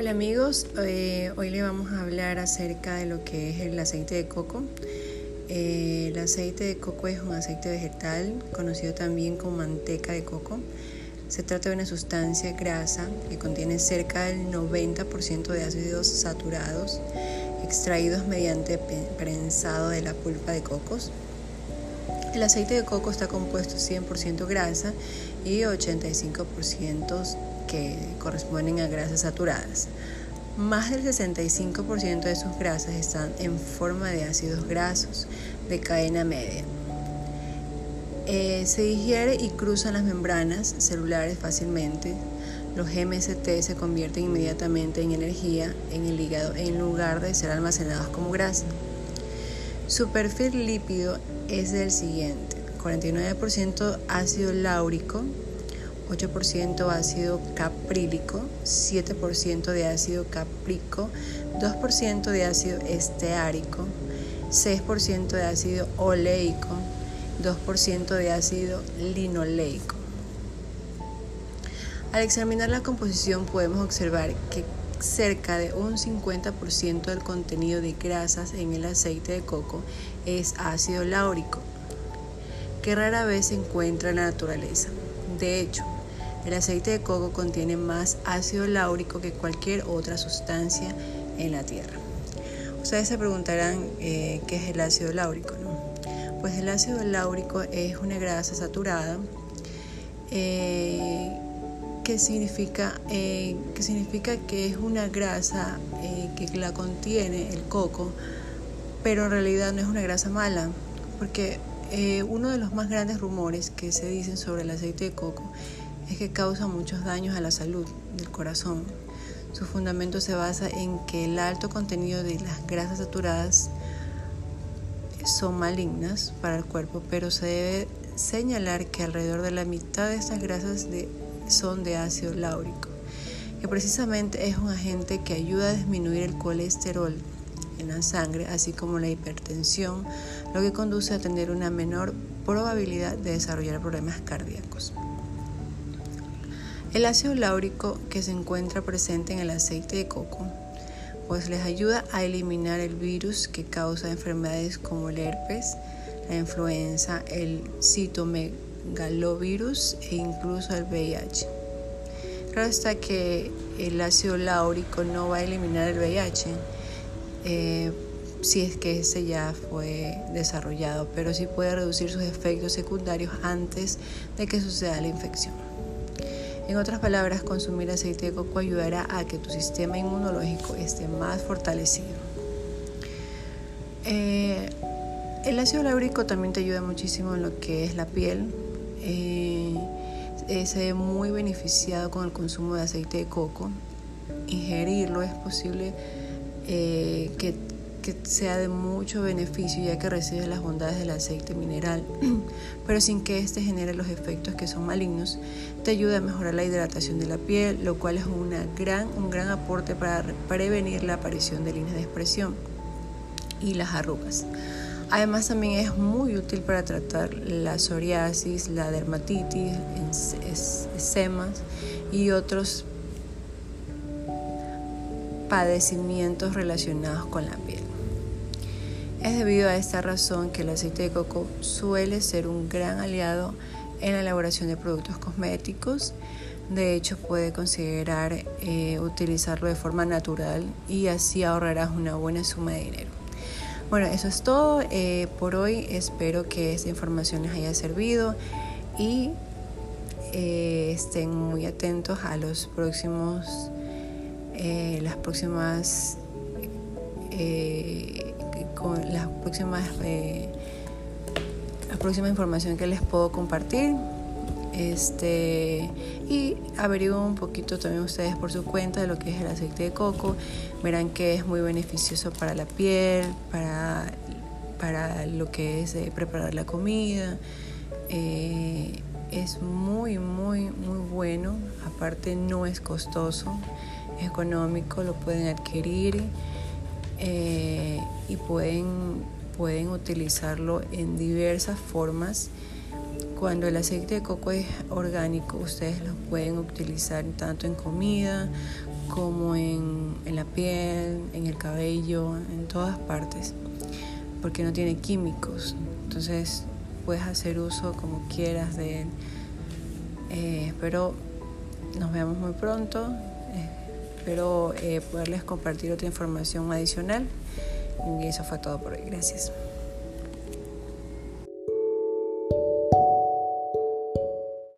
Hola amigos, eh, hoy le vamos a hablar acerca de lo que es el aceite de coco. Eh, el aceite de coco es un aceite vegetal conocido también como manteca de coco. Se trata de una sustancia grasa que contiene cerca del 90% de ácidos saturados extraídos mediante prensado de la pulpa de cocos. El aceite de coco está compuesto 100% grasa y 85% que corresponden a grasas saturadas. Más del 65% de sus grasas están en forma de ácidos grasos de cadena media. Eh, se digiere y cruzan las membranas celulares fácilmente. Los MST se convierten inmediatamente en energía en el hígado en lugar de ser almacenados como grasa. Su perfil lípido es el siguiente: 49% ácido láurico, 8% ácido caprílico, 7% de ácido caprico, 2% de ácido esteárico, 6% de ácido oleico, 2% de ácido linoleico. Al examinar la composición podemos observar que cerca de un 50% del contenido de grasas en el aceite de coco es ácido láurico, que rara vez se encuentra en la naturaleza. De hecho, el aceite de coco contiene más ácido láurico que cualquier otra sustancia en la tierra. Ustedes se preguntarán eh, qué es el ácido láurico. Pues el ácido láurico es una grasa saturada eh, que, significa, eh, que significa que es una grasa que la contiene el coco, pero en realidad no es una grasa mala, porque uno de los más grandes rumores que se dicen sobre el aceite de coco es que causa muchos daños a la salud del corazón. Su fundamento se basa en que el alto contenido de las grasas saturadas son malignas para el cuerpo, pero se debe señalar que alrededor de la mitad de estas grasas son de ácido láurico, que precisamente es un agente que ayuda a disminuir el colesterol en la sangre, así como la hipertensión, lo que conduce a tener una menor probabilidad de desarrollar problemas cardíacos. El ácido láurico que se encuentra presente en el aceite de coco pues les ayuda a eliminar el virus que causa enfermedades como el herpes, la influenza, el citomegalovirus e incluso el VIH. Claro está que el ácido láurico no va a eliminar el VIH eh, si es que ese ya fue desarrollado, pero sí puede reducir sus efectos secundarios antes de que suceda la infección. En otras palabras, consumir aceite de coco ayudará a que tu sistema inmunológico esté más fortalecido. Eh, el ácido láurico también te ayuda muchísimo en lo que es la piel. Eh, se ve muy beneficiado con el consumo de aceite de coco. Ingerirlo es posible eh, que sea de mucho beneficio ya que recibe las bondades del aceite mineral, pero sin que éste genere los efectos que son malignos, te ayuda a mejorar la hidratación de la piel, lo cual es una gran, un gran aporte para prevenir la aparición de líneas de expresión y las arrugas. Además también es muy útil para tratar la psoriasis, la dermatitis, eczemas y otros padecimientos relacionados con la piel. Es debido a esta razón que el aceite de coco suele ser un gran aliado en la elaboración de productos cosméticos. De hecho, puede considerar eh, utilizarlo de forma natural y así ahorrarás una buena suma de dinero. Bueno, eso es todo eh, por hoy. Espero que esta información les haya servido y eh, estén muy atentos a los próximos, las próximas con las próximas, eh, la próxima información que les puedo compartir. Este, y averigüen un poquito también ustedes por su cuenta de lo que es el aceite de coco. Verán que es muy beneficioso para la piel, para, para lo que es eh, preparar la comida. Eh, es muy, muy, muy bueno. Aparte no es costoso, es económico, lo pueden adquirir. Eh, y pueden, pueden utilizarlo en diversas formas. Cuando el aceite de coco es orgánico, ustedes lo pueden utilizar tanto en comida como en piel, en el cabello, en todas partes, porque no tiene químicos. Entonces puedes hacer uso como quieras de él. Eh, espero nos veamos muy pronto. Eh, espero poderles compartir otra información adicional. Y eso fue todo por hoy. Gracias.